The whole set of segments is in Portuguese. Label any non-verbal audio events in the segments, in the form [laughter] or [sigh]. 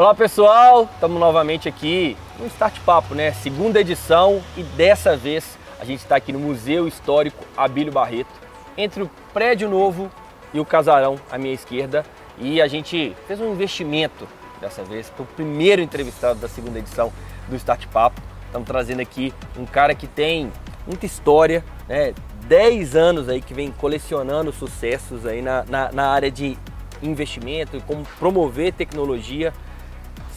Olá pessoal, estamos novamente aqui no Start Papo, né? Segunda edição e dessa vez a gente está aqui no Museu Histórico Abílio Barreto, entre o prédio novo e o casarão à minha esquerda. E a gente fez um investimento dessa vez para o primeiro entrevistado da segunda edição do Start Papo. Estamos trazendo aqui um cara que tem muita história, né? 10 anos aí que vem colecionando sucessos aí na, na, na área de investimento e como promover tecnologia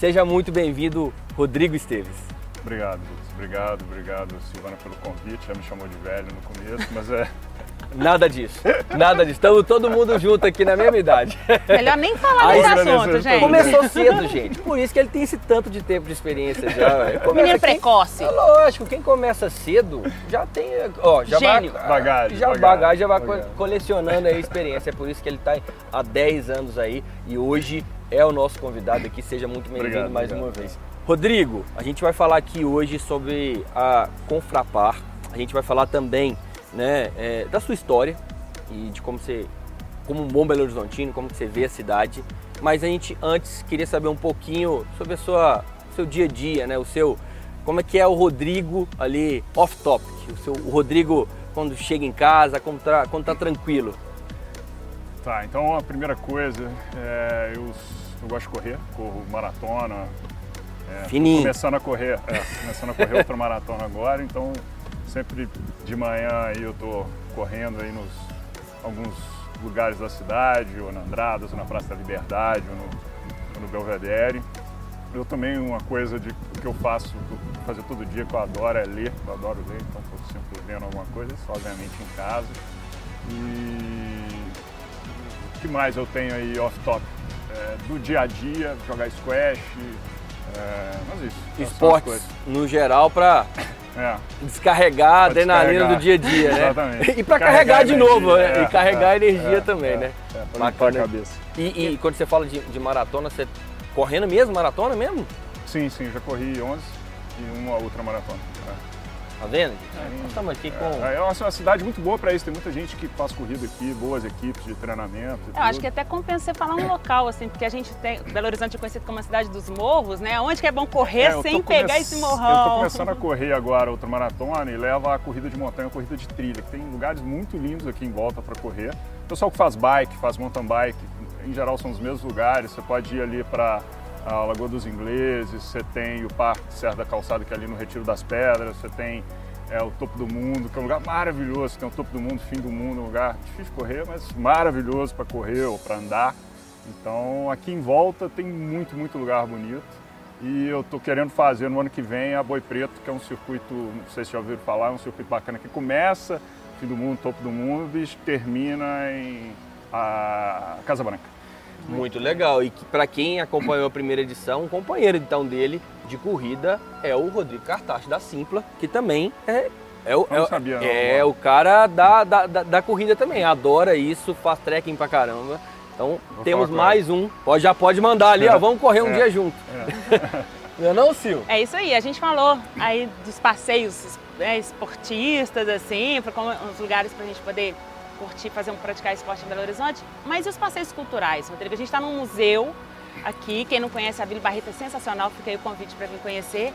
Seja muito bem-vindo, Rodrigo Esteves. Obrigado, Lucas. Obrigado, obrigado, Silvana, pelo convite. Já me chamou de velho no começo, mas é. [laughs] Nada disso, nada disso. Estamos todo mundo junto aqui na mesma idade. Melhor nem falar desse assunto, gente. Começou cedo, gente. Por isso que ele tem esse tanto de tempo de experiência já. Menino precoce. É lógico, quem começa cedo já tem, ó, já Gênio. vai bagagem, já bagagem, bagagem, já vai bagagem. colecionando aí experiência. É por isso que ele está há 10 anos aí e hoje é o nosso convidado aqui. Seja muito bem-vindo mais obrigado. uma vez. Rodrigo, a gente vai falar aqui hoje sobre a Confrapar. A gente vai falar também né, é, da sua história e de como você, como um bom Belo Horizontino, como você vê a cidade. Mas a gente antes queria saber um pouquinho sobre a sua seu dia a dia, né, o seu como é que é o Rodrigo ali off topic, o seu o Rodrigo quando chega em casa, quando tá, quando tá tranquilo. Tá, então a primeira coisa, é, eu, eu gosto de correr, corro maratona. É, Fininho. Começando a correr, é, começando a correr outra maratona agora, então sempre de manhã aí eu tô correndo aí nos alguns lugares da cidade, ou na Andradas, ou na Praça da Liberdade, ou no, ou no Belvedere. Eu também, uma coisa de, que eu faço, fazer todo dia, que eu adoro é ler, eu adoro ler, então estou sempre lendo alguma coisa, isso obviamente em casa. E o que mais eu tenho aí off-top? É, do dia a dia, jogar squash, é, mas isso. Esportes no geral para É, descarregar a adrenalina do dia a dia, né? [laughs] Exatamente. E para Carregar carregar de novo, né? é, e carregar é, energia é, também, é, né? É, pra limpar a Bacana. cabeça. E, e quando você fala de, de maratona, você correndo mesmo, maratona mesmo? Sim, sim, já corri 11 e uma outra maratona. É. Tá vendo? Nós estamos aqui com. É, é uma uma cidade muito boa para isso, tem muita gente que faz corrida aqui, boas equipes de treinamento. e Eu acho tudo. que até compensa você falar um local, assim, porque a gente tem. Belo Horizonte é conhecido como a cidade dos morros, né? Onde que é bom correr É, eu sem come- pegar esse Eu morrão. tô começando a correr agora outra maratona e leva a corrida de montanha, a corrida de trilha, que tem lugares muito lindos aqui em volta para correr. O pessoal que faz bike, faz mountain bike, em geral são os mesmos lugares. Você pode ir ali para a Lagoa dos Ingleses, você tem o Parque Serra da Calçada, que é ali no Retiro das Pedras, você tem é, o Topo do Mundo, que é um lugar maravilhoso. Tem o Topo do Mundo, Fim do Mundo, um lugar difícil de correr, mas maravilhoso para correr ou para andar. Então aqui em volta tem muito, muito lugar bonito. E eu estou querendo fazer no ano que vem a Boi Preto, que é um circuito, não sei se já ouviram falar, é um circuito bacana que começa Fim do Mundo, Topo do Mundo e termina em a Casa Branca. Muito legal. E que, para quem acompanhou a primeira edição, um companheiro então dele de corrida é o Rodrigo Cartache da Simpla, que também é. É o, é, sabia, é o cara da, da, da, da corrida também, adora isso, faz trekking pra caramba. Então Vou temos mais um. Pode, já pode mandar ali, ó. Vamos correr um É. dia junto. [laughs] Não é não, Sil? É isso aí, a gente falou aí dos passeios né, esportistas, assim, para uns lugares para a gente poder curtir, fazer um praticar esporte em Belo Horizonte. Mas e os passeios culturais, Rodrigo? A gente está num museu aqui, quem não conhece a Vila Barreto é sensacional, fica aí o convite para vir conhecer.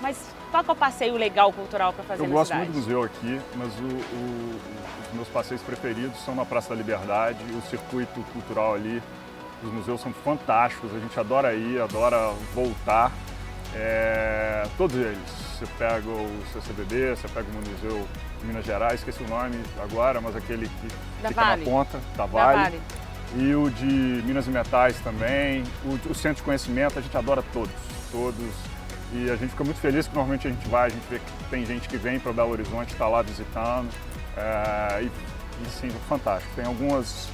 Mas qual é o passeio legal cultural para fazer Eu gosto cidade? muito do museu aqui, mas o- o- os meus passeios preferidos são na Praça da Liberdade, o circuito cultural ali. Os museus são fantásticos, a gente adora ir, adora voltar. É, todos eles. Você pega o CCBB, você pega o Museu Minas Gerais, esqueci o nome agora, mas aquele que Da fica Vale. na ponta, da Da Vale. Vale. E o de Minas e Metais também. O, o Centro de Conhecimento, a gente adora todos, todos. E a gente fica muito feliz que normalmente a gente vai, a gente vê que tem gente que vem para Belo Horizonte, está lá visitando. É, e, e sim, fantástico. Tem algumas,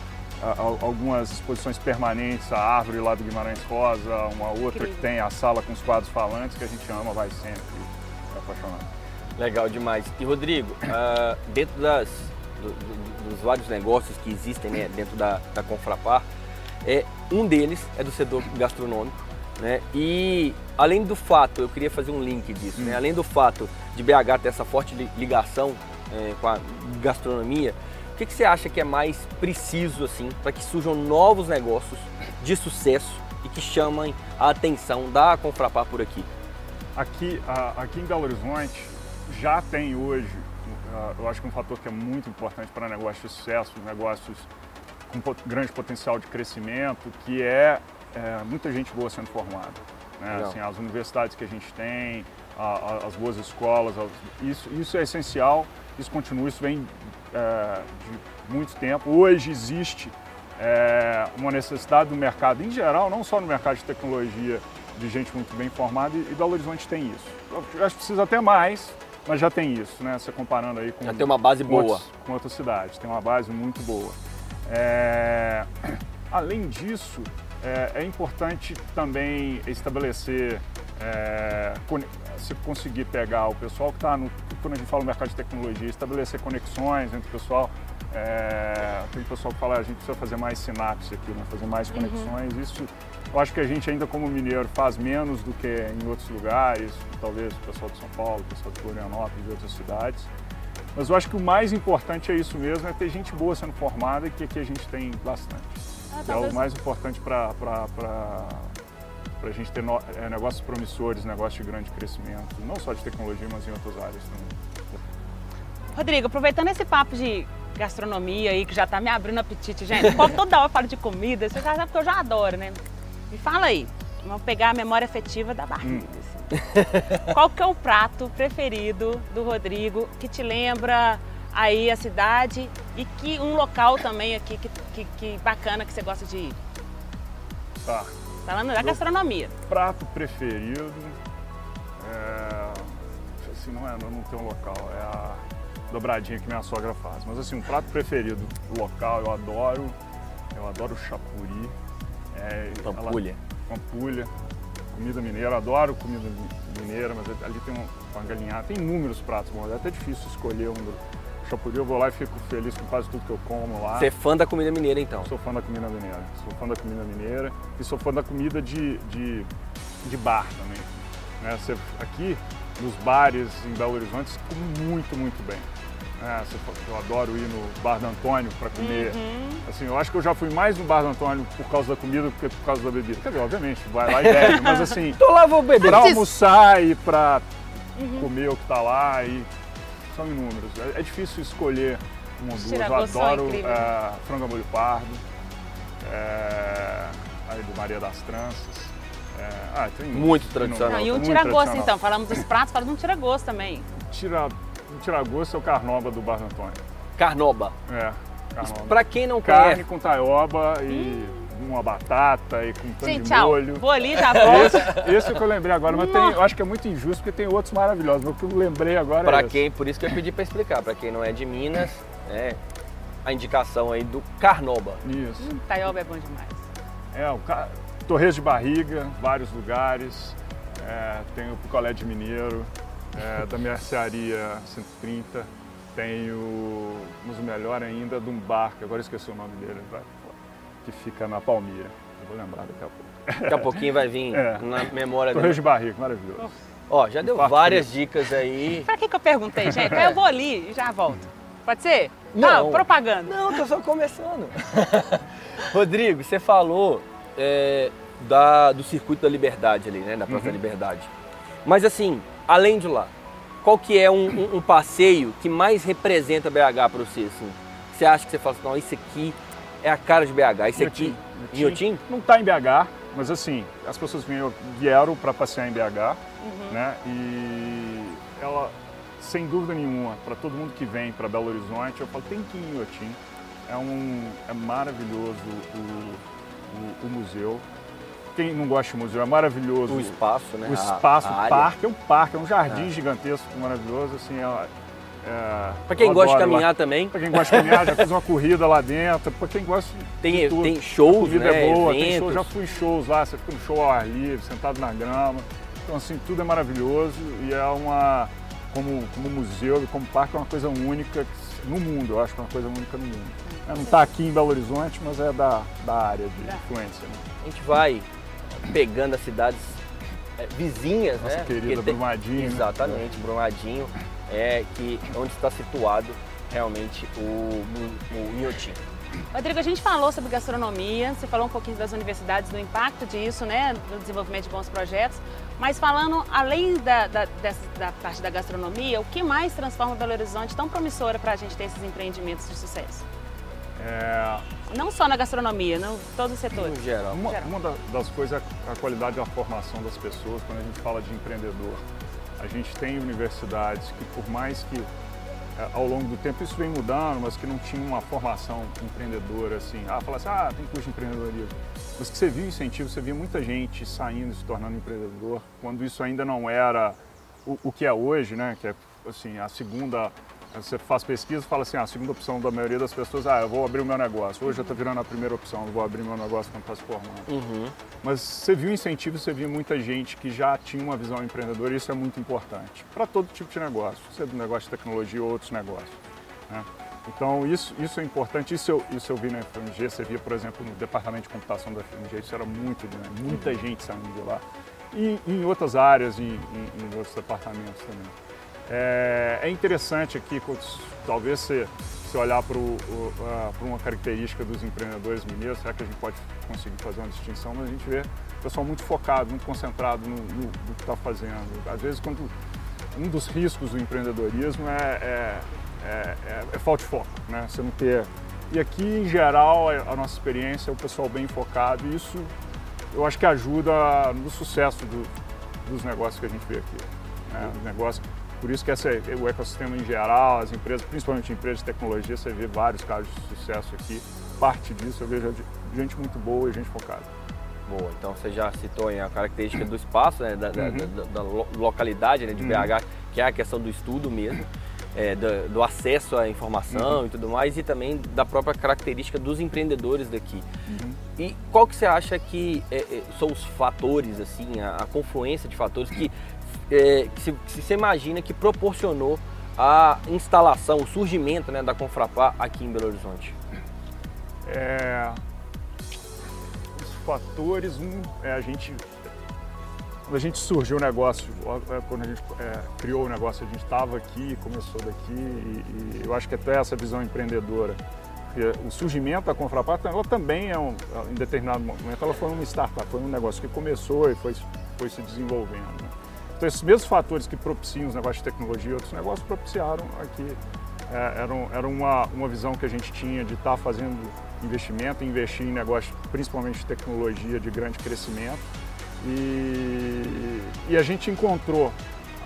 algumas exposições permanentes, a árvore lá do Guimarães Rosa, uma outra que Incrível. tem a sala com os quadros falantes, que a gente ama, vai sempre. É apaixonado. Legal demais. E Rodrigo, ah, dentro das, do- do- dos vários negócios que existem né, dentro da, da Confrapar, é, um deles é do setor gastronômico. Né? E além do fato, eu queria fazer um link disso, né? além do fato de BH ter essa forte li- ligação é, com a gastronomia, o que, que você acha que é mais preciso assim para que surjam novos negócios de sucesso e que chamem a atenção da Confrapar por aqui? Aqui, aqui em Belo Horizonte já tem hoje, eu acho que um fator que é muito importante para negócios de sucesso, negócios com grande potencial de crescimento, que é, é muita gente boa sendo formada. Né? Assim, as universidades que a gente tem, a, a, as boas escolas, isso, isso é essencial, isso continua, isso vem é, de muito tempo. Hoje existe é, uma necessidade do mercado em geral, não só no mercado de tecnologia, de gente muito bem formada, e, e Belo Horizonte tem isso. Eu acho que precisa até mais, mas já tem isso, né? Você comparando aí com. Já tem uma base boa. Outros, com outras cidades, tem uma base muito boa. É... [clears throat] Além disso, é, é, importante também estabelecer, é, se conseguir pegar o pessoal que está no. Quando a gente fala no mercado de tecnologia, estabelecer conexões entre o pessoal. É, tem pessoal que fala, a gente precisa fazer mais sinapse aqui, né? fazer mais uhum. conexões. Uhum. Isso eu acho que a gente ainda como mineiro faz menos do que em outros lugares, talvez o pessoal de São Paulo, o pessoal de Florianópolis e outras cidades. Mas eu acho que o mais importante é isso mesmo, é ter gente boa sendo formada, que aqui a gente tem bastante. Ah, é o mais importante para a gente ter no, é, negócios promissores, negócios de grande crescimento, não só de tecnologia, mas em outras áreas também. Rodrigo, aproveitando esse papo de gastronomia aí, que já está me abrindo apetite, gente, toda hora eu falo de comida, você já sabe que eu já adoro, né? Me fala aí, vamos pegar a memória afetiva da barriga. Hum. Qual que é o prato preferido do Rodrigo que te lembra aí a cidade e que um local também aqui que, que, que bacana que você gosta de ir? Tá. Falando da gastronomia. Prato preferido, é, assim, não, é, não tem um local, é a dobradinha que minha sogra faz. Mas assim, um prato preferido local, eu adoro, eu adoro chapuri. É, pampulha. Ela, pampulha comida mineira, adoro comida mineira, mas ali tem uma galinhada, tem inúmeros pratos bons, é até difícil escolher um do Chapuri, eu vou lá e fico feliz com quase tudo que eu como lá. Você é fã da comida mineira então? Sou fã da comida mineira, sou fã da comida mineira e sou fã da comida de, de, de bar também. Né? Você, aqui, nos bares em Belo Horizonte, se come muito, muito bem. É, eu adoro ir no Bar do Antônio para comer. Uhum. Assim, eu acho que eu já fui mais no Bar do Antônio por causa da comida do que por causa da bebida. Quer dizer, obviamente, vai lá e bebe, [laughs] mas assim. Tô lá, vou beber. Pra almoçar e pra uhum. comer o que tá lá e são inúmeros. É, é difícil escolher um ou duas. Eu adoro é, frango molho pardo, é, aí do Maria das Tranças. É, ah, tem muito tradicional. Não, e um tira-gosto então, falamos dos pratos, falamos um tira-gosto também. Tira o tiragosto é o carnoba do Bar Antônio. Carnoba? É, carnoba. Pra quem não Carne conhece... Carne com taioba e hum. uma batata e com tanto Gente, de tchau. molho. Vou ali, já volto. Esse, esse é o que eu lembrei agora, mas tem, eu acho que é muito injusto porque tem outros maravilhosos. Mas o que eu lembrei agora pra é quem, Por isso que eu pedi pra explicar. Pra quem não é de Minas, é a indicação aí do carnoba. Isso. Hum, taioba é bom demais. É, o ca... torres de barriga, vários lugares. É, tem o picolé de mineiro, é, da mercearia 130. Tenho, mas o melhor ainda, de um bar, que agora esqueci o nome dele, que fica na Palmira. Eu vou lembrar daqui a pouco. Daqui a pouquinho vai vir [laughs] é. na memória dele. Torres de Barriga, maravilhoso. Ó, já deu várias dicas aí. [laughs] Pra que, que eu perguntei, gente? Eu vou ali e já volto. Pode ser? Não, não propaganda. Não, tô só começando. [laughs] Rodrigo, você falou é, da, do circuito da liberdade ali, né? Da Praça uhum. da Liberdade. Mas assim, além de lá, qual que é um, um, um passeio que mais representa BH para você? Assim? Você acha que você fala assim, não, isso aqui é a cara de BH, isso aqui... Inhotim? Não está em BH, mas assim, as pessoas vieram para passear em BH, uhum. né? E ela, sem dúvida nenhuma, para todo mundo que vem para Belo Horizonte, eu falo, tem que ir em Inhotim. É, um, é maravilhoso o, o, o museu, quem não gosta de museu, é maravilhoso. O espaço, né? O espaço, a, a o parque, é um parque, é um jardim é. gigantesco, maravilhoso, assim, é, é, para quem gosta de caminhar lá. também. Para quem gosta de caminhar, já fiz uma [laughs] corrida lá dentro. Para quem gosta tem, de tudo. Tem shows, a né? é boa, Eventos. tem show, já fui em shows lá, você fica no show ao ar livre, sentado na grama. Então, assim, tudo é maravilhoso e é uma, como, como museu e como parque, é uma coisa única no mundo, eu acho que é uma coisa única no mundo. Não está aqui em Belo Horizonte, mas é da, da área de influência. Né? A gente vai pegando as cidades é, vizinhas, Nossa né? querida tem... Brumadinho. Né? Exatamente, Brumadinho, é que onde está situado realmente o, o, o Inhotim. Rodrigo, a gente falou sobre gastronomia, você falou um pouquinho das universidades, do impacto disso, né, no desenvolvimento de bons projetos, mas falando além da, da, dessa, da parte da gastronomia, o que mais transforma Belo Horizonte tão promissora para a gente ter esses empreendimentos de sucesso? É... Não só na gastronomia, em todos os setores. Em geral. Uma, uma das coisas é a qualidade da formação das pessoas, quando a gente fala de empreendedor. A gente tem universidades que, por mais que é, ao longo do tempo isso vem mudando, mas que não tinha uma formação empreendedora assim. Ah, fala assim, ah, tem curso de empreendedorismo. Mas que você viu incentivo, você via muita gente saindo, se tornando empreendedor, quando isso ainda não era o, o que é hoje, né? Que é assim, a segunda você faz pesquisa e fala assim, ah, a segunda opção da maioria das pessoas, ah, eu vou abrir o meu negócio. Hoje já está virando a primeira opção, eu vou abrir meu negócio quando está se formando. Uhum. Mas você viu incentivo, você viu muita gente que já tinha uma visão empreendedora e isso é muito importante para todo tipo de negócio, seja do negócio de tecnologia ou outros negócios. Né? Então isso, isso é importante, isso eu, isso eu vi na FMG, você via, por exemplo, no departamento de computação da FMG, isso era muito grande, muita uhum. gente saindo de lá. E em outras áreas, em, em, em outros departamentos também. É, é interessante aqui, talvez se, se olhar para uh, uma característica dos empreendedores mineiros, será que a gente pode conseguir fazer uma distinção? Mas a gente vê o pessoal muito focado, muito concentrado no, no, no que está fazendo. Às vezes, quando um dos riscos do empreendedorismo é, é, é, é, é falta de foco, né? Você não ter. E aqui, em geral, a nossa experiência é o pessoal bem focado e isso eu acho que ajuda no sucesso do, dos negócios que a gente vê aqui. Né? Os negócios por isso que essa, o ecossistema em geral, as empresas, principalmente empresas de tecnologia, você vê vários casos de sucesso aqui. Parte disso eu vejo gente muito boa e gente focada. Boa, então você já citou a característica do espaço, né, da, uhum. da, da, localidade né, de uhum. BH, que é a questão do estudo mesmo, é, do, do, acesso à informação uhum. e tudo mais, e também da própria característica dos empreendedores daqui. Uhum. E qual que você acha que é, é, são os fatores, assim, a, a confluência de fatores que é, que, se, que você imagina que proporcionou a instalação, o surgimento né, da Confrapar aqui em Belo Horizonte? É, os fatores, um, é a gente quando a gente surgiu o negócio, é, quando a gente é, criou o negócio, a gente estava aqui, começou daqui e, e, eu acho que até essa visão empreendedora, o surgimento da Confrapar, ela também é um, em determinado momento, ela foi uma startup, foi um negócio que começou e foi, foi se desenvolvendo. Né? Então, esses mesmos fatores que propiciam os negócios de tecnologia e outros negócios propiciaram aqui. É, era, era uma, uma visão que a gente tinha de estar tá fazendo investimento, investir em negócios, principalmente de tecnologia de grande crescimento. E, e a gente encontrou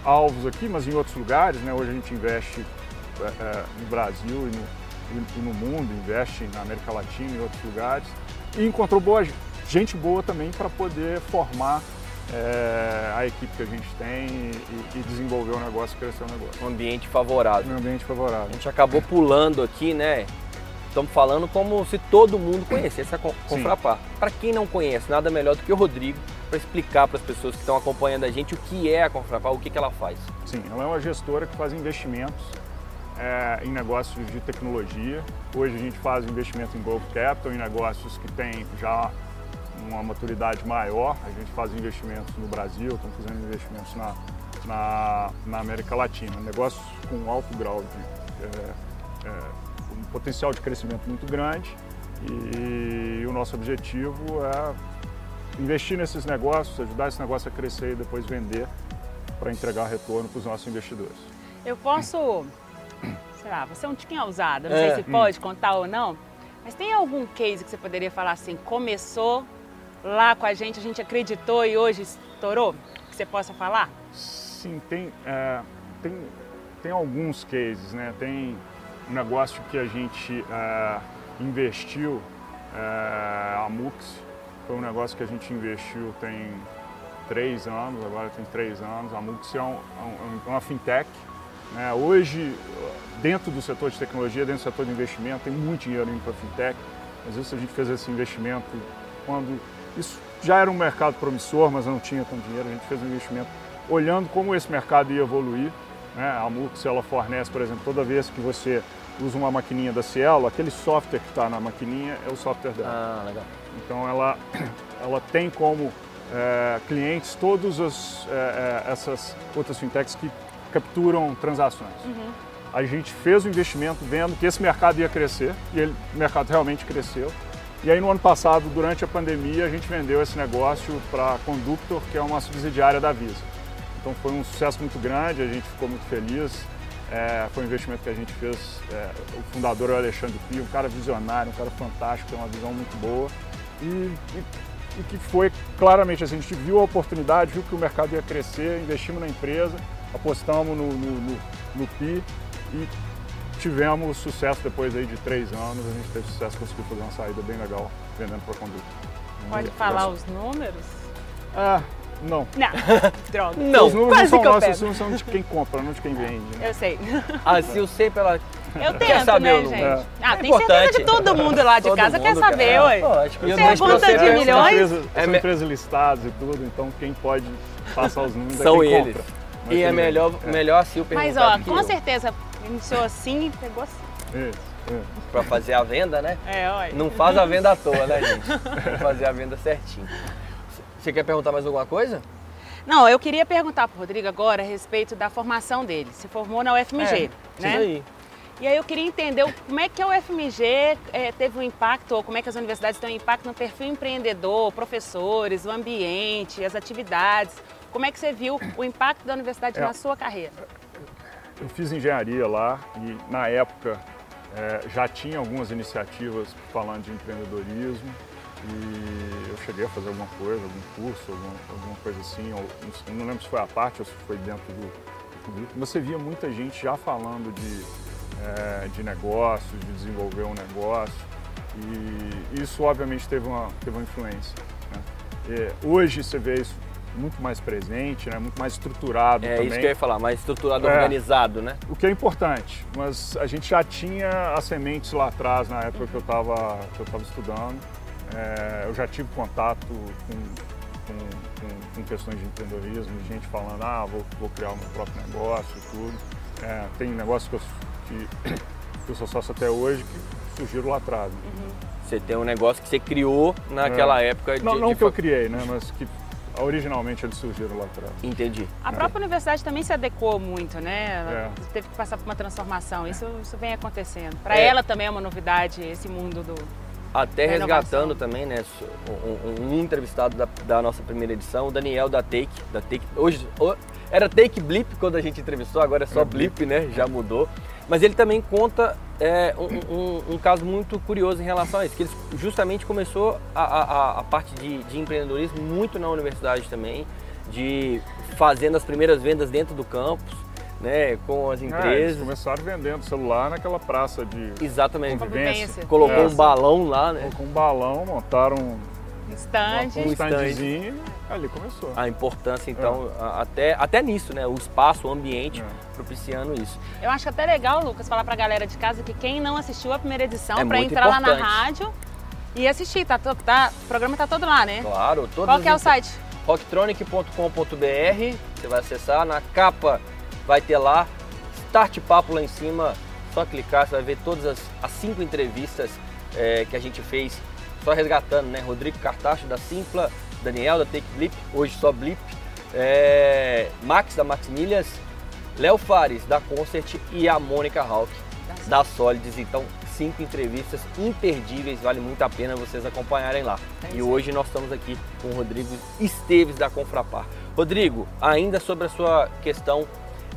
alvos aqui, mas em outros lugares. Né? Hoje a gente investe é, é no Brasil e no, e no mundo, investe na América Latina e outros lugares. E encontrou boa, gente boa também para poder formar é, a equipe que a gente tem e, e desenvolver o negócio e crescer o negócio. Um ambiente favorável. Um ambiente favorável. A gente acabou pulando aqui, né? Estamos falando como se todo mundo conhecesse a Confrapar. Para quem não conhece, nada melhor do que o Rodrigo para explicar para as pessoas que estão acompanhando a gente o que é a Confrapar, o que, que ela faz. Sim, ela é uma gestora que faz investimentos é, em negócios de tecnologia. Hoje a gente faz investimento em Growth Capital, em negócios que têm já uma maturidade maior. A gente faz investimentos no Brasil, estamos fazendo investimentos na, na, na América Latina. Negócios com alto grau de é, é, um potencial de crescimento muito grande e, e o nosso objetivo é investir nesses negócios, ajudar esse negócio a crescer e depois vender para entregar retorno para os nossos investidores. Eu posso, sei lá, você é um tiquinho ousado, não é. sei se pode hum. contar ou não, mas tem algum case que você poderia falar assim, começou lá com a gente, a gente acreditou e hoje estourou? Que você possa falar? Sim, tem, é, tem, tem alguns cases, né? Tem um negócio que a gente é, investiu, é, a Mux, foi um negócio que a gente investiu tem três anos, agora tem três anos. A Mux é, um, um, uma fintech. Né? Hoje, dentro do setor de tecnologia, dentro do setor de investimento, tem muito dinheiro indo para fintech. Às vezes a gente fez esse investimento quando isso já era um mercado promissor, mas não tinha tanto dinheiro. A gente fez um investimento olhando como esse mercado ia evoluir. Né? A Mux ela fornece, por exemplo, toda vez que você usa uma maquininha da Cielo, aquele software que está na maquininha é o software dela. Ah, legal. Então ela, [coughs] ela tem como é, clientes todas as, é, essas outras fintechs que capturam transações. Uhum. a gente fez o investimento vendo que esse mercado ia crescer e ele, o mercado realmente cresceu. E aí no ano passado, durante a pandemia, a gente vendeu esse negócio para a Conductor, que é uma subsidiária da Visa. Então foi um sucesso muito grande, a gente ficou muito feliz. É, foi um investimento que a gente fez. É, o fundador é o Alexandre Pio, um cara visionário, um cara fantástico, tem uma visão muito boa. E, e, e, que foi claramente assim, a gente viu a oportunidade, viu que o mercado ia crescer, investimos na empresa, apostamos no, no, no, no PI e tivemos sucesso depois aí de três anos. A gente teve sucesso, conseguiu fazer uma saída bem legal vendendo para Conduta. Pode falar os números? Ah, não. Não, [laughs] droga. Não, os números quase são que eu nossos, os números são de quem compra, não de quem vende. né? Eu sei. Ah, se eu sei pela. Eu Quer tento, saber né, gente? Ah, É tem certeza importante. que todo mundo lá de Todo casa quer saber, quer. ué. Lógico. Eu Pergunta você, de é, milhões? São empresas, É são me- empresas listadas e tudo, então quem pode passar os números São é quem eles. compra. Mas E é melhor, É, melhor assim o Mas, perguntar ó, do que com eu, certeza iniciou assim e pegou assim. Isso, é. Pra fazer a venda, né? É, olha. Não faz a venda à toa, né, gente? Tem fazer a venda certinho. Você quer perguntar mais alguma coisa? Não, eu queria perguntar pro Rodrigo agora a respeito da formação dele. Se formou na UFMG, É, né? Isso aí. E aí eu queria entender o- como é que a UFMG eh, teve um impacto, ou como é que as universidades têm um impacto no perfil empreendedor, professores, o ambiente, as atividades. Como é que você viu o impacto da universidade É. na sua carreira? Eu fiz engenharia lá e na época é, já tinha algumas iniciativas falando de empreendedorismo e eu cheguei a fazer alguma coisa, algum curso, alguma, alguma coisa assim, ou, não lembro se foi à parte ou se foi dentro do, do grupo, você via muita gente já falando de, é, de negócios, de desenvolver um negócio e isso obviamente teve uma, teve uma influência. né? Hoje você vê isso muito mais presente, né? muito mais estruturado É também. isso que eu ia falar, mais estruturado, É. organizado, né? O que é importante, mas a gente já tinha as sementes lá atrás, na época que eu estava que eu tava estudando. É, eu já tive contato com, com, com- com questões de empreendedorismo, de gente falando, ah, vou, vou criar o meu próprio negócio e tudo. É, tem negócios que eu, que, [coughs] que eu sou sócio até hoje que surgiram lá atrás. Você tem um negócio que você criou naquela época de. Não, não de que eu criei, né, mas que originalmente eles surgiram lá atrás. Entendi. A própria universidade também se adequou muito, né? Ela É. teve que passar por uma transformação. Isso, isso vem acontecendo. Para É. ela também é uma novidade esse mundo do. Até Da resgatando também, né? Um, um- entrevistado da, da nossa primeira edição, o Daniel da Take. Da Take hoje era Take Blip quando a gente entrevistou, agora é só É Blip, né? Já mudou. Mas ele também conta é, um, um- um caso muito curioso em relação a isso, que ele justamente começou a, a- a- parte de, de empreendedorismo muito na universidade também, de fazendo as primeiras vendas dentro do campus, né? Com as É, eles empresas. começaram vendendo celular naquela praça de Exatamente. Convivência. Colocou É. um balão lá, né? com um balão, montaram um Estande. um stand. standzinho e ali começou. a importância então a- até, até nisso, né? O espaço, o ambiente É. propiciando isso. Eu acho até legal, Lucas, falar pra galera de casa que quem não assistiu a primeira edição, É pra entrar lá na importante. rádio e assistir. Tá, tá, o programa tá todo lá, né? Claro, todas Qual que é o site? rocktronic.com.br, você vai acessar, na capa vai ter lá Start Papo lá em cima, só clicar, você vai ver todas as, as cinco entrevistas é, que a gente fez, só resgatando, né? Rodrigo Cartacho da Simpla, Daniel da Take Blip, hoje só Blip, é, Max da Max Milhas, Léo Fares da Concert e a Mônica Hawk da Solids. Então, cinco entrevistas imperdíveis, vale muito a pena vocês acompanharem lá. É e hoje nós estamos aqui com o Rodrigo Esteves da Confrapar. Rodrigo, ainda sobre a sua questão,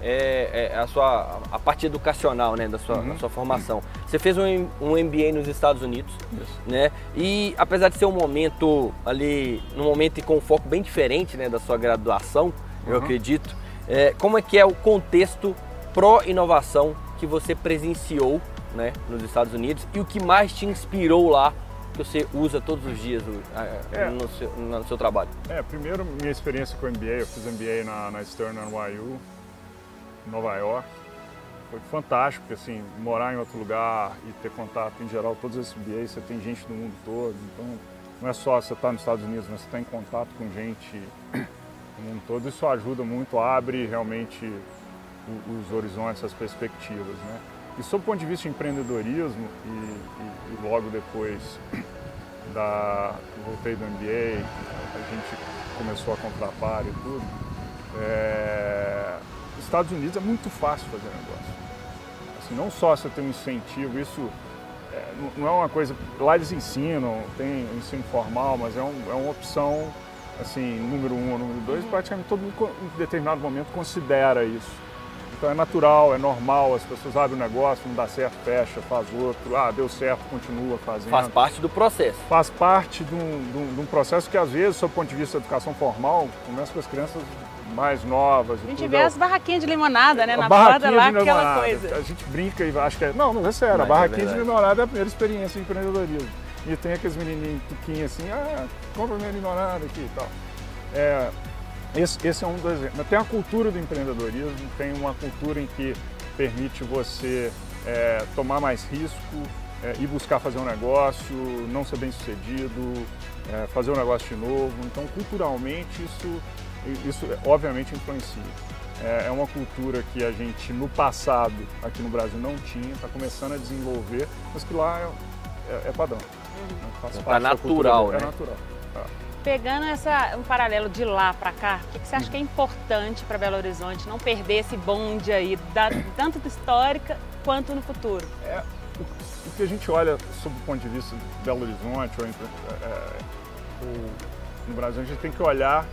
é, é, a sua a parte educacional, né, da sua, Uhum. da sua formação. Você fez um, um MBA nos Estados Unidos, Isso. né? E apesar de ser um momento ali, num momento e com um foco bem diferente, né, da sua graduação, eu Uhum. acredito. é, como é que é o contexto pró-inovação que você presenciou, né, nos Estados Unidos e o que mais te inspirou lá que você usa todos os dias o- a- É. no, seu, no seu trabalho? É, primeiro minha experiência com o MBA, eu fiz MBA na, na Stern NYU, em Nova York. Foi fantástico, porque assim, morar em outro lugar e ter contato em geral, todos esses MBAs, você tem gente do mundo todo, então não é só você estar nos Estados Unidos, mas você está em contato com gente do mundo todo, isso ajuda muito, abre realmente os horizontes, as perspectivas, né? E sob o ponto de vista de empreendedorismo e, e- e logo depois da voltei do MBA, a gente começou a comprar par e tudo. É, Estados Unidos é muito fácil fazer negócio. assim, não só você tem um incentivo, isso é, não é uma coisa. Lá eles ensinam, tem ensino formal, mas é, um, é uma opção, assim, número um ou número dois, praticamente todo mundo em determinado momento considera isso. Então é natural, é normal, as pessoas abrem um negócio, não dá certo, fecha, faz outro, ah, deu certo, continua fazendo. Faz parte do processo. Faz parte de um, de um, de um processo que, às vezes, do ponto de vista da educação formal, começa com as crianças mais novas. A gente vê as barraquinhas de limonada, né? Na borda lá, aquela coisa. A gente brinca e acha que é. Não, não é sério. a é barraquinha é de limonada é a primeira experiência de empreendedorismo. E tem aqueles menininhos pequenos assim, ah, compra minha limonada aqui e tal. É, esse, esse é um dos exemplos. Tem a cultura do empreendedorismo, tem uma cultura em que permite você é, tomar mais risco, é, ir buscar fazer um negócio, não ser bem sucedido, é, fazer um negócio de novo. Então, culturalmente, isso isso obviamente influencia. É, é uma cultura que a gente no passado aqui no Brasil não tinha, está começando a desenvolver, mas que lá é, é, é padrão. Uhum. Faz é natural, né? É natural. Tá. Pegando essa, um paralelo de lá para cá, o que, que, você acha que é importante para Belo Horizonte não perder esse bonde aí, da, tanto da histórica quanto no futuro? É, o, o, que a gente olha sob o ponto de vista de Belo Horizonte ou, é, ou no Brasil, a gente tem que olhar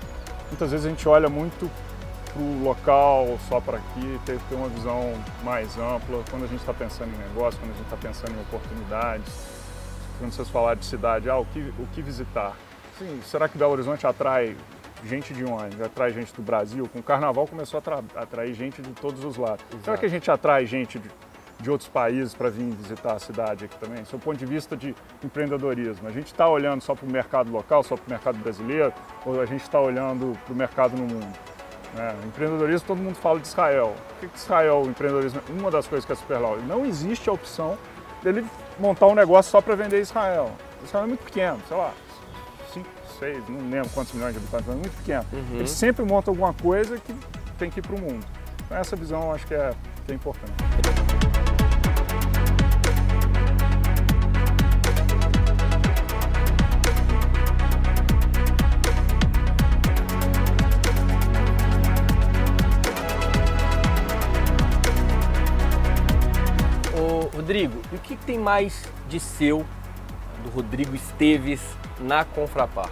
Muitas vezes a gente olha muito para o local, só para aqui, ter, ter uma visão mais ampla. Quando a gente está pensando em negócio, quando a gente está pensando em oportunidades, quando vocês falaram de cidade, ah, o que, o que visitar? Sim, será que Belo Horizonte atrai gente de onde? Atrai gente do Brasil? Com o carnaval começou a atrair gente de todos os lados. Exato. Será que a gente atrai gente de, de outros países para vir visitar a cidade aqui também. Do ponto de vista de empreendedorismo, a gente está olhando só para o mercado local, só para o mercado brasileiro, ou a gente está olhando para o mercado no mundo? É, empreendedorismo, todo mundo fala de Israel. O que é Israel, o empreendedorismo, uma das coisas que é super legal, não existe a opção dele montar um negócio só para vender Israel. Israel é muito pequeno, sei lá, 5, 6, não lembro quantos milhões de habitantes, mas é muito pequeno. Uhum. Ele sempre monta alguma coisa que tem que ir para o mundo. Então, essa visão acho que é, que é importante. Rodrigo, e o que tem mais de seu, do Rodrigo Esteves, na Confrapar?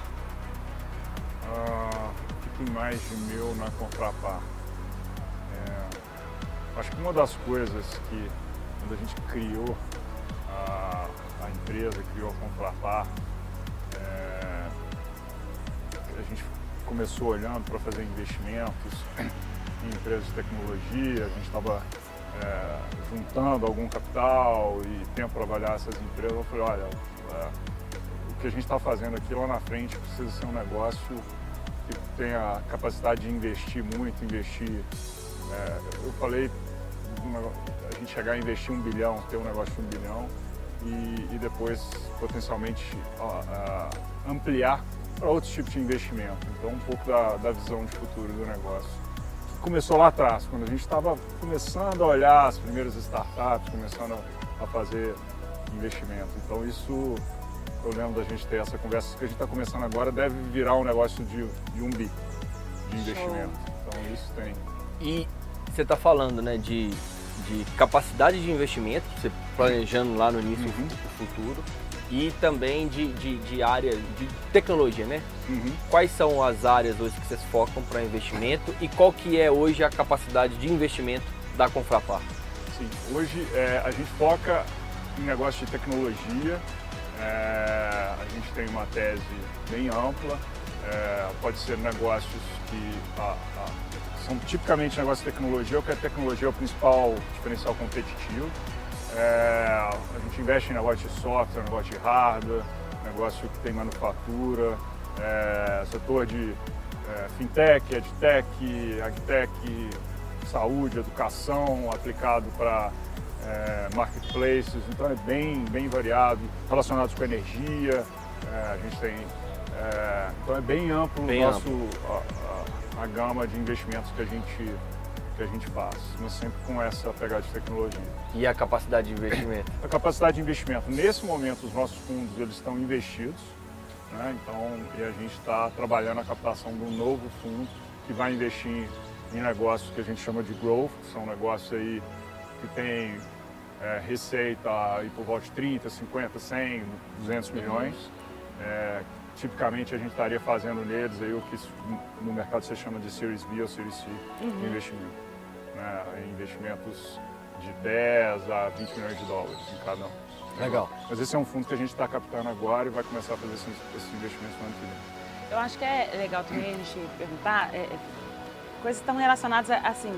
Ah, o que tem mais de meu na Confrapar? É, acho que uma das coisas que, quando a gente criou a, a empresa, criou a Confrapar, é, a gente começou olhando para fazer investimentos em empresas de tecnologia, a gente estava é, juntando algum capital e tempo para avaliar essas empresas, eu falei, olha, é, o que a gente está fazendo aqui lá na frente precisa ser um negócio que tenha capacidade de investir muito, investir. É, eu falei a gente chegar a investir um bilhão, ter um negócio de um bilhão e, e depois potencialmente ampliar para outros tipos de investimento. Então um pouco da, da visão de futuro do negócio começou lá atrás, quando a gente estava começando a olhar as primeiras startups, começando a fazer investimento. Então isso, eu lembro da gente ter essa conversa, que a gente está começando agora, deve virar um negócio de, de um bi de investimento. Então isso tem. E você está falando né, de, de capacidade de investimento, você planejando lá no início uhum. do futuro e também de, de, de área de tecnologia, né? Uhum. Quais são as áreas hoje que vocês focam para investimento e qual que é hoje a capacidade de investimento da Confrapar? Sim, hoje é, a gente foca em negócio de tecnologia, é, a gente tem uma tese bem ampla, é, pode ser negócios que a, a, são tipicamente negócios de tecnologia, porque a tecnologia é o principal diferencial competitivo. É, a gente investe em negócio de software, negócio de hardware, negócio que tem manufatura, é, setor de é, fintech, edtech, agtech, saúde, educação, aplicado para é, marketplaces, então é bem, bem variado, relacionados com energia, é, a gente tem. É, então é bem amplo bem nosso, amplo. A, a, a gama de investimentos que a gente que a gente faz, mas sempre com essa pegada de tecnologia. E a capacidade de investimento? A capacidade de investimento. Nesse momento, os nossos fundos eles estão investidos, né? então e a gente está trabalhando a captação de um novo fundo que vai investir em negócios que a gente chama de growth, que são negócios aí que tem é, receita aí por volta de 30, 50, 100, 200 milhões. É, tipicamente a gente estaria fazendo neles aí o que no mercado se chama de Series B ou Series C uhum. de investimento. Né? Investimentos de 10 a 20 milhões de dólares em cada um. Legal. Mas esse é um fundo que a gente está captando agora e vai começar a fazer esses, esses investimentos no ano que vem. Eu acho que é legal também a gente perguntar é, é coisas estão relacionadas a, assim,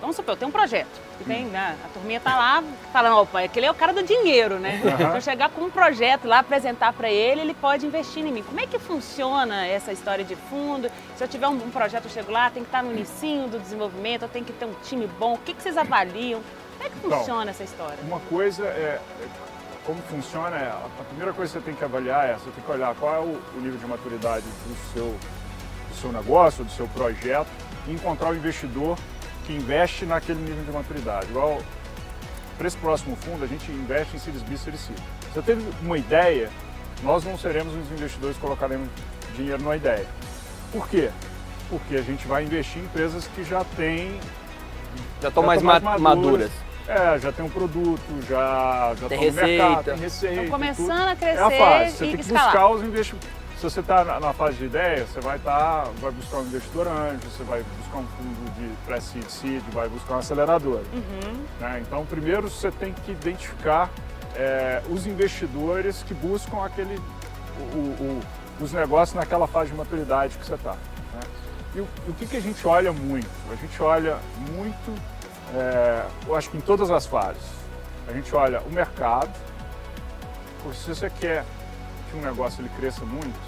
Vamos supor, eu tenho um projeto, que tem, né, a turminha tá lá falando, opa, aquele é o cara do dinheiro, né? Se eu chegar com um projeto lá, apresentar para ele, ele pode investir em mim. Como é que funciona essa história de fundo? Se eu tiver um, um projeto, eu chego lá, tem que estar no início do desenvolvimento, eu tenho que ter um time bom, o que, que vocês avaliam? Como é que então, funciona então, essa história? Uma coisa é, como funciona é, a primeira coisa que você tem que avaliar é, você tem que olhar qual é o, o nível de maturidade do seu, do seu negócio, do seu projeto, e encontrar o investidor que investe naquele nível de maturidade. Igual para esse próximo fundo, a gente investe em Series B e Series C. Se você teve uma ideia, nós não seremos os investidores que colocaremos dinheiro numa ideia. Por quê? Porque a gente vai investir em empresas que já têm. Já estão mais, mais maduras. maduras. É, já tem um produto, já, já tem receita. Mercado, tem receita. Estão começando a crescer. É a fase. Você tem que escalar. buscar os investimentos se você está na, fase de ideia, você vai, tá, vai buscar um investidor anjo, você vai buscar um fundo de pré-seed, seed, vai buscar uma aceleradora. Uhum. Né? Então, primeiro você tem que identificar é, os investidores que buscam aquele, o, o, os negócios naquela fase de maturidade que você está. Né? E o, o que, que, a gente olha muito? A gente olha muito, é, eu acho que em todas as fases. A gente olha o mercado, porque se você quer que um negócio ele cresça muito,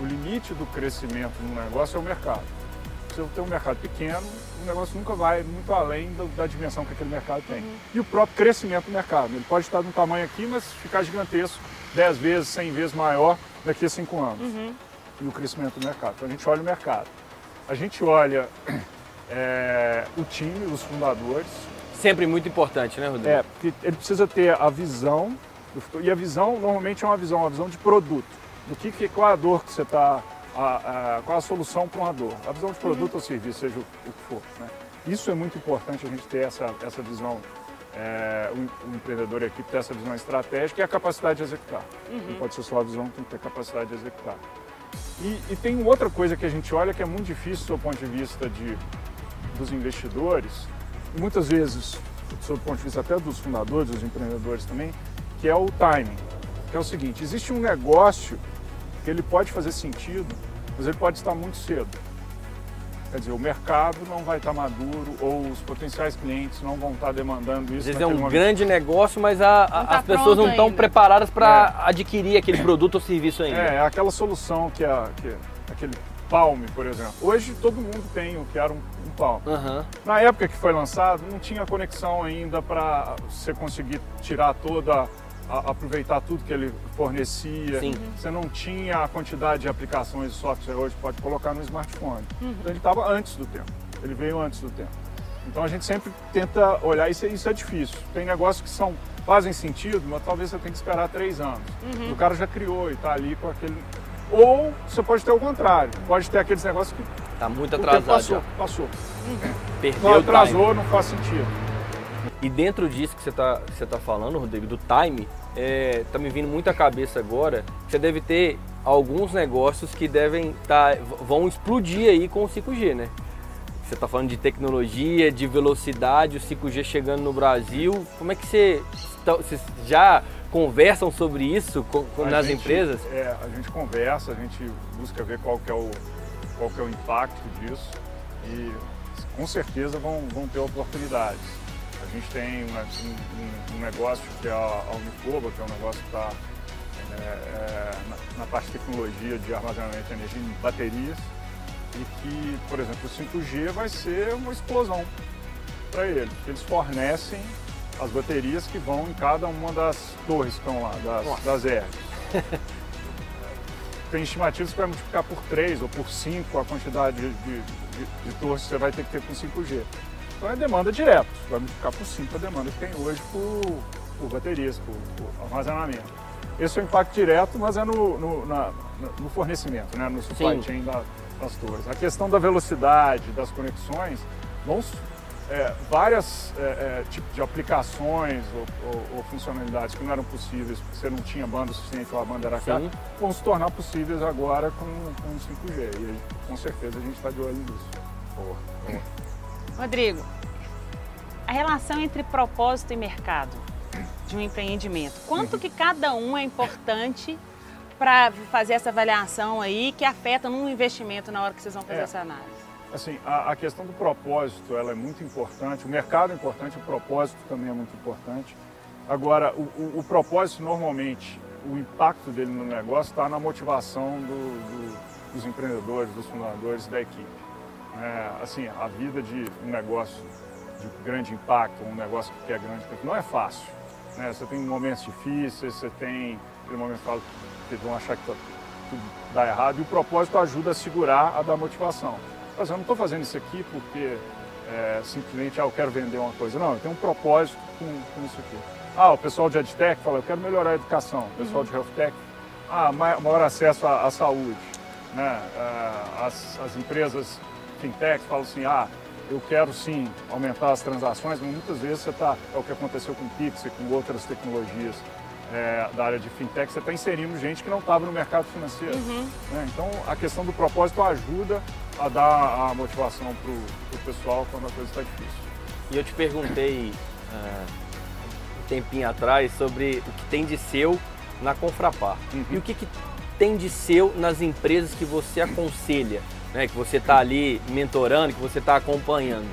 o limite do crescimento no negócio é o mercado. Se eu tenho um mercado pequeno, o negócio nunca vai muito além da, da dimensão que aquele mercado tem. Uhum. E o próprio crescimento do mercado. Ele pode estar de um tamanho aqui, mas ficar gigantesco, 10 vezes, 100 vezes maior daqui a 5 anos. Uhum. E o crescimento do mercado. Então a gente olha o mercado. A gente olha [clears throat] é, o time, os fundadores. Sempre muito importante, né, Rodrigo? É, porque ele precisa ter a visão e a visão normalmente é uma visão, uma visão de produto. Do que, que qual a dor que você está, qual a solução para uma dor. A visão de produto uhum. ou serviço, seja o, o que for. Né? Isso é muito importante a gente ter essa, essa visão. É, o, o, empreendedor aqui ter essa visão estratégica e a capacidade de executar. Uhum. Não pode ser só a visão, tem que ter capacidade de executar. E, e, tem outra coisa que a gente olha que é muito difícil do ponto de vista de, dos investidores, e muitas vezes, do ponto de vista até dos fundadores, dos empreendedores também, que é o timing. Que é o seguinte, existe um negócio ele pode fazer sentido, mas ele pode estar muito cedo. Quer dizer, o mercado não vai estar maduro ou os potenciais clientes não vão estar demandando isso. Às vezes é um momento. grande negócio, mas a, a, tá as pessoas não estão preparadas para é. adquirir aquele produto ou serviço ainda. É, é aquela solução que, a, que aquele Palm, por exemplo. Hoje todo mundo tem o que era um, um Palm. Uhum. Na época que foi lançado, não tinha conexão ainda para você conseguir tirar toda a, aproveitar tudo que ele fornecia. Sim. Você não tinha a quantidade de aplicações de software hoje pode colocar no smartphone. Uhum. Então ele estava antes do tempo. Ele veio antes do tempo. Então a gente sempre tenta olhar, isso, isso é difícil. Tem negócios que são, fazem sentido, mas talvez você tenha que esperar três anos. Uhum. O cara já criou e está ali com aquele. Ou você pode ter o contrário, pode ter aqueles negócios que. Está muito atrasado. Passou, já. passou. Uhum. Perdeu não atrasou, não faz sentido. E dentro disso que você está você tá falando, Rodrigo, do time, é, tá me vindo muito à cabeça agora, você deve ter alguns negócios que devem tá, vão explodir aí com o 5G, né? Você está falando de tecnologia, de velocidade, o 5G chegando no Brasil. Como é que você, vocês já conversam sobre isso nas gente, empresas? É, a gente conversa, a gente busca ver qual que é o, qual que é o impacto disso e com certeza vão, vão ter oportunidades. A gente tem uma, um, um, negócio que é a, Unicoba, que é um negócio que está é, é, na, na, parte de tecnologia de armazenamento de energia em baterias e que, por exemplo, o 5G vai ser uma explosão para eles. Eles fornecem as baterias que vão em cada uma das torres que estão lá, das, das [laughs] Tem estimativas que vai multiplicar por 3 ou por 5 a quantidade de, de, de, de torres que você vai ter que ter com 5G. Então é demanda direta, vai multiplicar por 5 a demanda que tem hoje por, por baterias, por, por, armazenamento. Esse é o impacto direto, mas é no, no, na, no fornecimento, né? no supply Sim. chain da, das torres. A questão da velocidade, das conexões, vão é, várias é, é, tipos de aplicações ou, ou, ou, funcionalidades que não eram possíveis porque você não tinha banda suficiente ou a banda era cara, vão se tornar possíveis agora com, com o 5G. E com certeza a gente está de olho nisso. Boa, boa. Rodrigo, a relação entre propósito e mercado de um empreendimento. Quanto que cada um é importante para fazer essa avaliação aí que afeta no investimento na hora que vocês vão fazer é. essa análise? Assim, a, a, questão do propósito ela é muito importante, o mercado é importante, o propósito também é muito importante. Agora, o, o, o propósito normalmente, o impacto dele no negócio está na motivação do, do, dos empreendedores, dos fundadores da equipe. É, assim, a vida de um negócio de grande impacto, um negócio que é grande, não é fácil. Né? Você tem momentos difíceis, você tem aquele momento que vocês vão achar que tá, tudo dá errado, e o propósito ajuda a segurar a da motivação. Mas eu não estou fazendo isso aqui porque é, simplesmente ah, eu quero vender uma coisa. Não, eu tenho um propósito com, com isso aqui. Ah, o pessoal de EdTech fala, eu quero melhorar a educação. O pessoal uhum. de HealthTech, ah, maior acesso à, à saúde. Né? Ah, as, as empresas fintech falam assim, ah, eu quero sim aumentar as transações, mas muitas vezes você está, é o que aconteceu com o Pix e com outras tecnologias é, da área de fintech, você está inserindo gente que não estava no mercado financeiro. Uhum. Né? Então a questão do propósito ajuda a dar a motivação para o pessoal quando a coisa está difícil. E eu te perguntei uh, um tempinho atrás sobre o que tem de seu na Confrapar. Uhum. E o que, que tem de seu nas empresas que você aconselha, né, que você está ali mentorando, que você está acompanhando?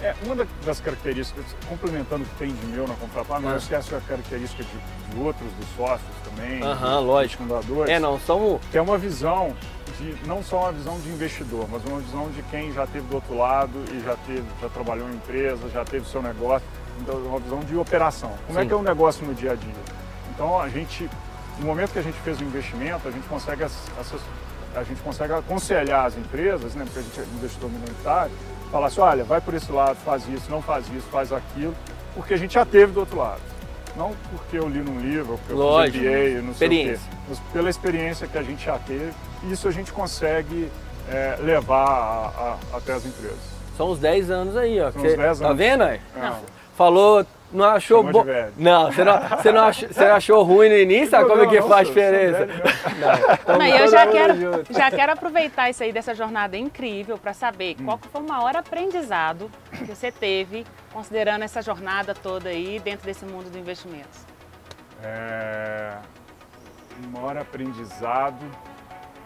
É, uma das características, complementando o que tem de meu na Confrapar, mas ah. essa é a característica de, de outros, dos sócios também, uhum, lógico. fundadores. É, não, são... Que é uma visão de, não só uma visão de investidor, mas uma visão de quem já teve do outro lado e já, teve, já trabalhou em empresa, já teve seu negócio, então uma visão de operação. Como é Sim. é que é um negócio no dia a dia? Então a gente, no momento que a gente fez o investimento, a gente consegue, a gente consegue aconselhar as empresas, né, porque a gente é investidor minoritário, falar assim, olha, vai por esse lado, faz isso, não faz isso, faz aquilo, porque a gente já teve do outro lado. Não porque eu li num livro, porque Lógico, eu fiz MBA, não sei o quê, mas pela experiência que a gente já teve, isso a gente consegue é, levar a, a, até as empresas. São uns 10 anos aí, ó. São uns 10 tá anos. Tá vendo aí? É. Falou não achou bom. Não, você não, você, não achou, você achou ruim no início? Sabe como é que faz diferença? [laughs] Não, não eu já quero, já quero aproveitar isso aí dessa jornada incrível para saber hum. qual foi o maior aprendizado que você teve considerando essa jornada toda aí dentro desse mundo do investimento. É, o maior aprendizado.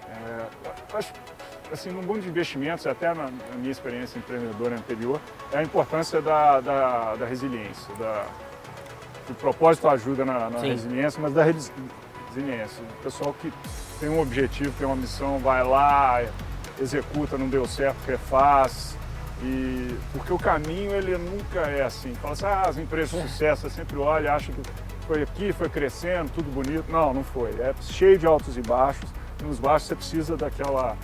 É, acho assim, no mundo de investimentos, até na, minha experiência empreendedora anterior, é a importância da, da, da resiliência. Da, o propósito ajuda na, na resiliência, mas da resiliência. O pessoal que tem um objetivo, tem uma missão, vai lá, executa, não deu certo, refaz. E, porque o caminho ele nunca é assim. Fala assim, ah, as empresas de sucesso, você sempre olha, acha que foi aqui, foi crescendo, tudo bonito. Não, não foi. É cheio de altos e baixos. E nos baixos você precisa daquela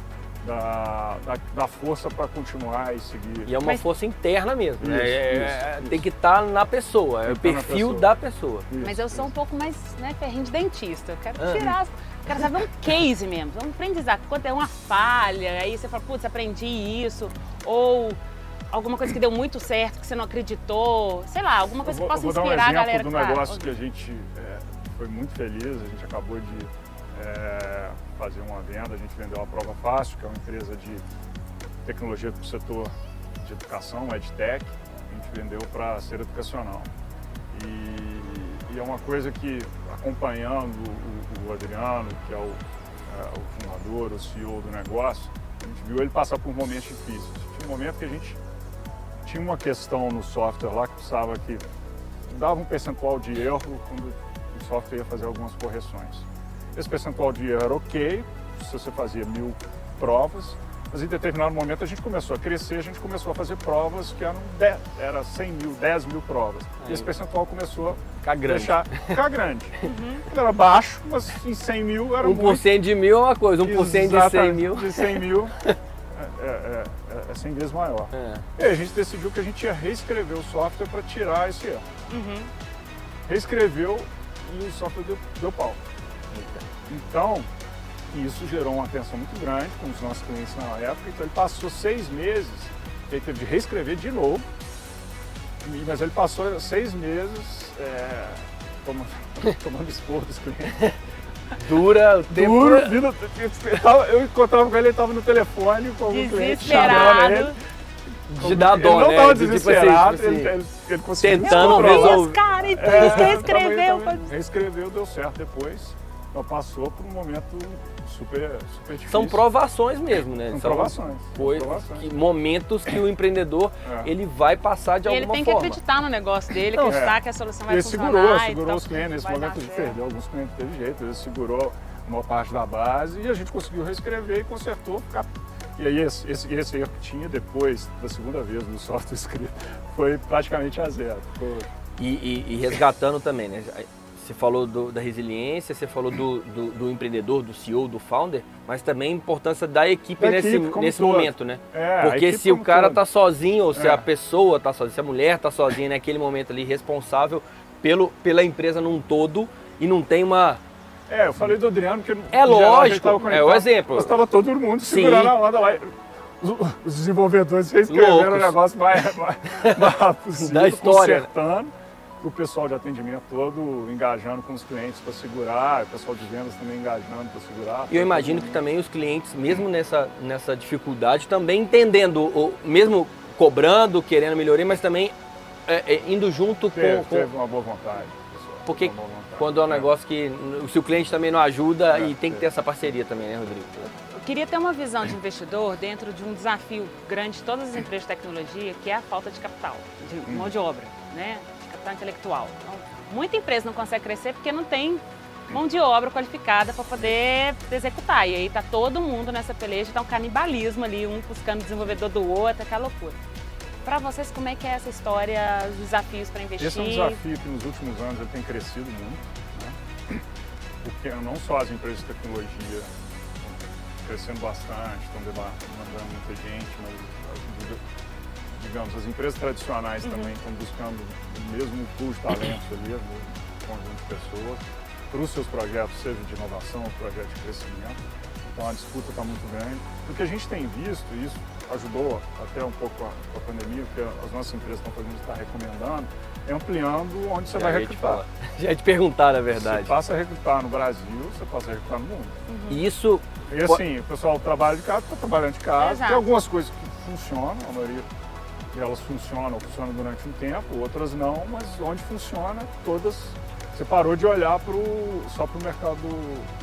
da, da, da força para continuar e seguir. E é uma Mas... força interna mesmo, isso, né? É, isso, tem que estar tá na pessoa, é o perfil pessoa. da pessoa. Isso, Mas eu sou um pouco mais né, ferrinho de dentista, eu quero tirar, quero saber um case mesmo, um aprendizado, quando é uma falha, aí você fala, putz, aprendi isso, ou alguma coisa que deu muito certo, que você não acreditou, sei lá, alguma coisa vou, que possa inspirar um a galera. do negócio que a gente é, foi muito feliz, a gente acabou de é, fazer uma venda, a gente vendeu a Prova Fácil, que é uma empresa de tecnologia para o setor de educação, EdTech, a gente vendeu para ser educacional. E, e, é uma coisa que, acompanhando o, o Adriano, que é o, é o, fundador, o CEO do negócio, a gente viu ele passar por momentos difíceis. Tinha um momento que a gente tinha uma questão no software lá que precisava que dava um percentual de erro quando o software ia fazer algumas correções. Esse percentual de erro era ok, se você fazia mil provas, mas em determinado momento a gente começou a crescer, a gente começou a fazer provas que eram 10, era 100 mil, 10 mil provas. Aí. E esse percentual começou ficar grande. Deixar, ficar grande. [laughs] Uhum. Era baixo, mas em 100 mil era 1% muito. de mil é uma coisa, 1% de 100 mil. De 100 mil [laughs] é, é, é, é 100 vezes maior. É. E aí a gente decidiu que a gente ia reescrever o software para tirar esse erro. Uhum. Reescreveu e o software deu, deu pau. Então, isso gerou uma atenção muito grande com os nossos clientes na época. Então, ele passou seis meses, ele teve de reescrever de novo Mas ele passou seis meses é, tomando, [laughs] tomando expor dos clientes. Dura o tempo. Duro, vindo, eu encontrava com ele, ele estava no telefone com algum cliente chamando ele. De dar dó, ele não né? estava De, tipo desesperado, assim, tipo ele, assim, ele, ele conseguiu tentando resolver. Cara, então É, reescreveu. também, também. Reescreveu, deu certo depois. Então passou por um momento super, super difícil. São provações mesmo, né? São São provações. são coisas, provações. que- momentos que o empreendedor É. ele vai passar de E ele alguma tem que forma. acreditar no negócio dele, Não, acreditar é. que a solução vai ele funcionar. segurou, e segurou tal, os clientes. Nesse momento dar a gente certo. perdeu alguns clientes, teve jeito. Ele segurou uma parte da base e a gente conseguiu reescrever e consertou. E aí esse, esse, esse erro que tinha depois da segunda vez do software [laughs] escrito foi praticamente a zero. Ficou- E, e- e resgatando também, né? Você falou do- da resiliência, você falou do, do- do empreendedor, do CEO, do founder, mas também a importância da equipe Da nesse, equipe nesse momento, né? É, Porque se o cara todo. tá sozinho, ou se É. a pessoa tá sozinha, se a mulher tá sozinha naquele momento ali, responsável pelo, pela empresa num todo e não tem uma. É, eu falei do Adriano que É lógico, é o exemplo. Mas estava todo mundo Sim. segurando a onda lá. Os, desenvolvedores reescreveram o negócio mais, mais, mais possível, Da história, né? O pessoal de atendimento todo engajando com os clientes para segurar, o pessoal de vendas também engajando para segurar. E eu imagino que também os clientes, mesmo nessa, nessa dificuldade, também entendendo, o, mesmo cobrando, querendo melhorar, mas também é, é, indo junto com. teve, com- teve uma boa vontade. pessoal, porque uma boa vontade. quando é um É. negócio que. Se o cliente também não ajuda, É, e tem que ter essa parceria também, né, Rodrigo? Eu queria ter uma visão de investidor dentro de um desafio grande de todas as empresas de tecnologia, que é a falta de capital, de mão de obra, né? Capital intelectual. Então, muita empresa não consegue crescer porque não tem mão de obra qualificada para poder executar. E aí tá todo mundo nessa peleja, tá um canibalismo ali, um buscando desenvolvedor do outro, aquela loucura. Para vocês, como é que é essa história, os desafios para investir? Esse é um desafio que nos últimos anos ele tem crescido muito, né? porque não só as empresas de tecnologia estão crescendo bastante, estão demandando muita gente, mas as, digamos, as empresas tradicionais também estão buscando o mesmo pool de talentos ali, o mesmo conjunto de pessoas, para os seus projetos, seja de inovação ou projeto de crescimento. Então a disputa está muito grande. O que a gente tem visto, e isso ajudou até um pouco a, com a pandemia, porque as nossas empresas estão fazendo, está recomendando, é ampliando onde você vai Já ia te recrutar. falar. Já ia te perguntar, na Você verdade. passa a recrutar no Brasil, você passa a recrutar no mundo. E isso. E assim, o pessoal trabalha de casa, está trabalhando de casa. Exato. Tem algumas coisas que funcionam, a maioria delas funcionam, funcionam durante um tempo, outras não, mas onde funciona, todas. Você parou de olhar pro, só para o mercado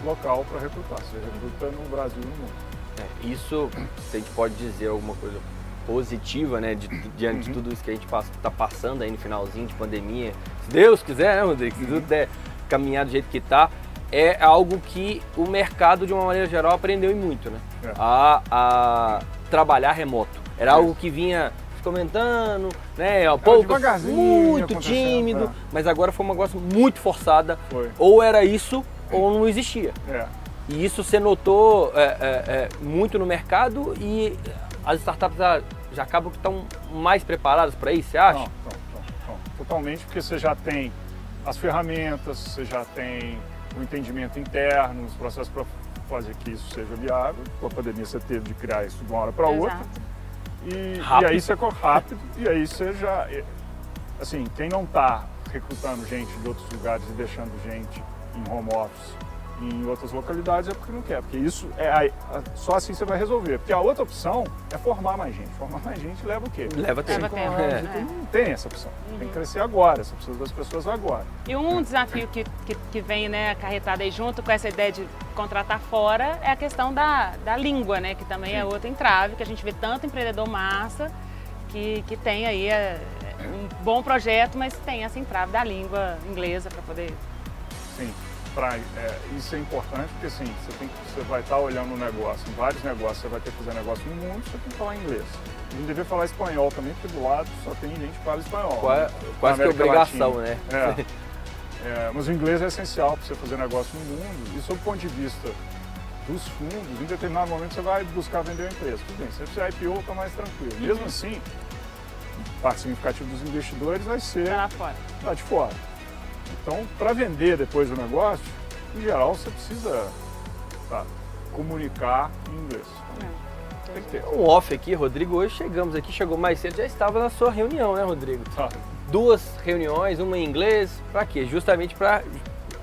local para recrutar. Você recruta no Brasil e no mundo. é, isso, se a gente pode dizer alguma coisa positiva, né? de- diante de Uhum. tudo isso que a gente está passando aí no finalzinho de pandemia. Se Deus quiser, né, Rodrigo? Se tudo der caminhar do jeito que está, é algo que o mercado, de uma maneira geral, aprendeu e muito, né? É. A, a trabalhar remoto. Era algo que vinha comentando, né? Pouco, muito tímido, é. mas agora foi um negócio muito forçada. Foi. Ou era isso, ou não existia. É. E isso você notou é, é, é, muito no mercado e as startups já, já acabam que estão mais preparadas para isso, você acha? Não, não, não, não. Totalmente, porque você já tem as ferramentas, você já tem o entendimento interno, os processos para fazer que isso seja viável. Com a pandemia você teve de criar isso de uma hora para outra. Exato. E, e aí você corre rápido, e aí você já. Assim, quem não está recrutando gente de outros lugares e deixando gente em home office em outras localidades é porque não quer. Porque isso é a- a- só assim você vai resolver. Porque a outra opção é formar mais gente. Formar mais gente leva o quê? Leva tempo. Leva tempo, É. né? Não tem essa opção. Tem que crescer agora. Você precisa das pessoas agora. E um desafio que, que, que vem né, acarretado aí junto com essa ideia de contratar fora é a questão da, da língua, né? Que também é Sim. outro entrave, que a gente vê tanto empreendedor massa que, que tem aí é, um bom projeto, mas tem essa entrave da língua inglesa para poder. Sim. Pra, é, isso é importante porque assim, você, tem, você vai estar olhando um negócio, em vários negócios, você vai ter que fazer negócio no mundo, você tem que falar inglês. A gente devia falar espanhol também, porque do lado só tem gente que fala espanhol. Qua- né? Quase Na que América obrigação, Latina. né? É. É, mas o inglês é essencial para você fazer negócio no mundo. E sob o ponto de vista dos fundos, em determinado momento você vai buscar vender a empresa. Tudo bem, se você fizer IPO, está mais tranquilo. Uhum. Mesmo assim, parte significativa dos investidores vai ser Pra lá fora. lá de fora. Então, para vender depois o negócio, em geral você precisa tá, comunicar em inglês. É, tem que ter. Um off aqui, Rodrigo, hoje chegamos aqui, chegou mais cedo, já estava na sua reunião, né, Rodrigo? Tá. Duas reuniões, uma em inglês, para quê? Justamente para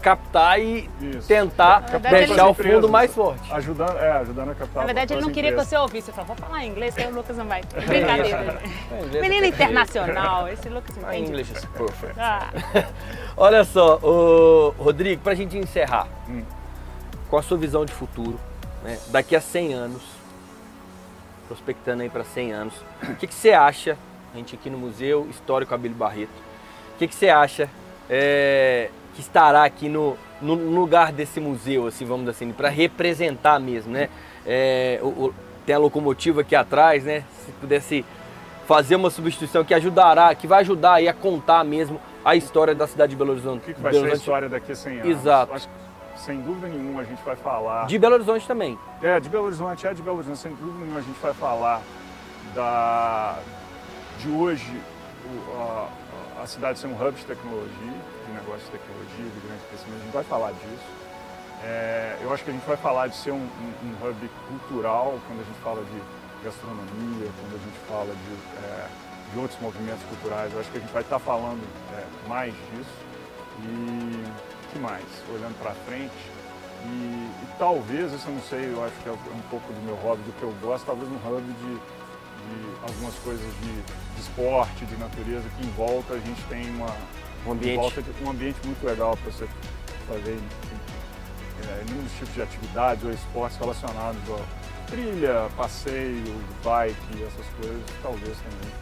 captar e Isso. tentar verdade, deixar o fundo mais forte. Ajudando, é, ajudando a captar Na verdade, ele não queria que empresas. você ouvisse. Ele falou, vou falar inglês, que aí o Lucas não vai. [laughs] Brincadeira. É, inglês Menino é internacional, esse Lucas My entende. English is perfect. Ah, [laughs] Olha só, ô, Rodrigo, pra gente encerrar, Hum. com a sua visão de futuro, né, daqui a 100 anos, prospectando aí para 100 anos, o que, que você acha, a gente aqui no Museu Histórico Abílio Barreto, o que, que você acha é, que estará aqui no, no lugar desse museu, assim, vamos dizer assim, para representar mesmo, né? É, o- o- tem a locomotiva aqui atrás, né? Se pudesse fazer uma substituição que ajudará, que vai ajudar aí a contar mesmo a história da cidade de Belo Horizonte. O que, que vai Belo ser a Horizonte- história daqui a 100 anos? Exato. Acho que, sem dúvida nenhuma a gente vai falar. De Belo Horizonte também. É, de Belo Horizonte, é de Belo Horizonte, sem dúvida nenhuma a gente vai falar da, de hoje o- a, a cidade ser um hub de tecnologia, negócio de tecnologia, de grande crescimento, a gente vai falar disso. É, eu acho que a gente vai falar de ser um, um- um hub cultural, quando a gente fala de gastronomia, quando a gente fala de, é, de outros movimentos culturais, eu acho que a gente vai estar falando é, mais disso. E que mais? Olhando para frente, e, e talvez, isso eu não sei, eu acho que é um pouco do meu hobby, do que eu gosto, talvez um hub de, de algumas coisas de, de esporte, de natureza, que em volta a gente tem uma, Um ambiente. um ambiente muito legal para você fazer é, inúmeros tipos de atividades ou esportes relacionados a trilha, passeio, bike, essas coisas, talvez também.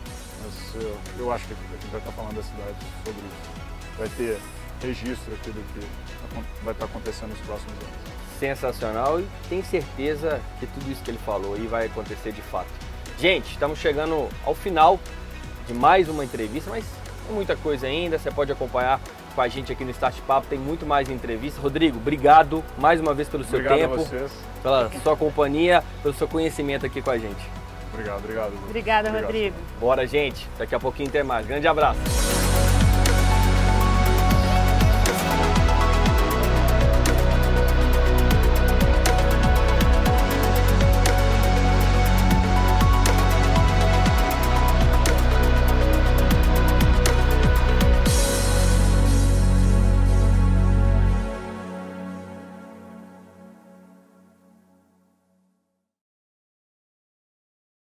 Mas eu, eu acho que a gente vai estar falando da cidade sobre isso. Vai ter registro aqui do que vai estar acontecendo nos próximos anos. sensacional e tenho certeza que tudo isso que ele falou aí vai acontecer de fato. Gente, estamos chegando ao final de mais uma entrevista, mas tem muita coisa ainda, você pode acompanhar com a gente aqui no Start Papo, tem muito mais entrevistas. Rodrigo, obrigado mais uma vez pelo seu Obrigado tempo, a vocês. pela sua companhia, pelo seu conhecimento aqui com a gente. Obrigado, obrigado. Obrigada, Obrigado. Rodrigo. Bora, gente, daqui a pouquinho tem mais. Grande abraço.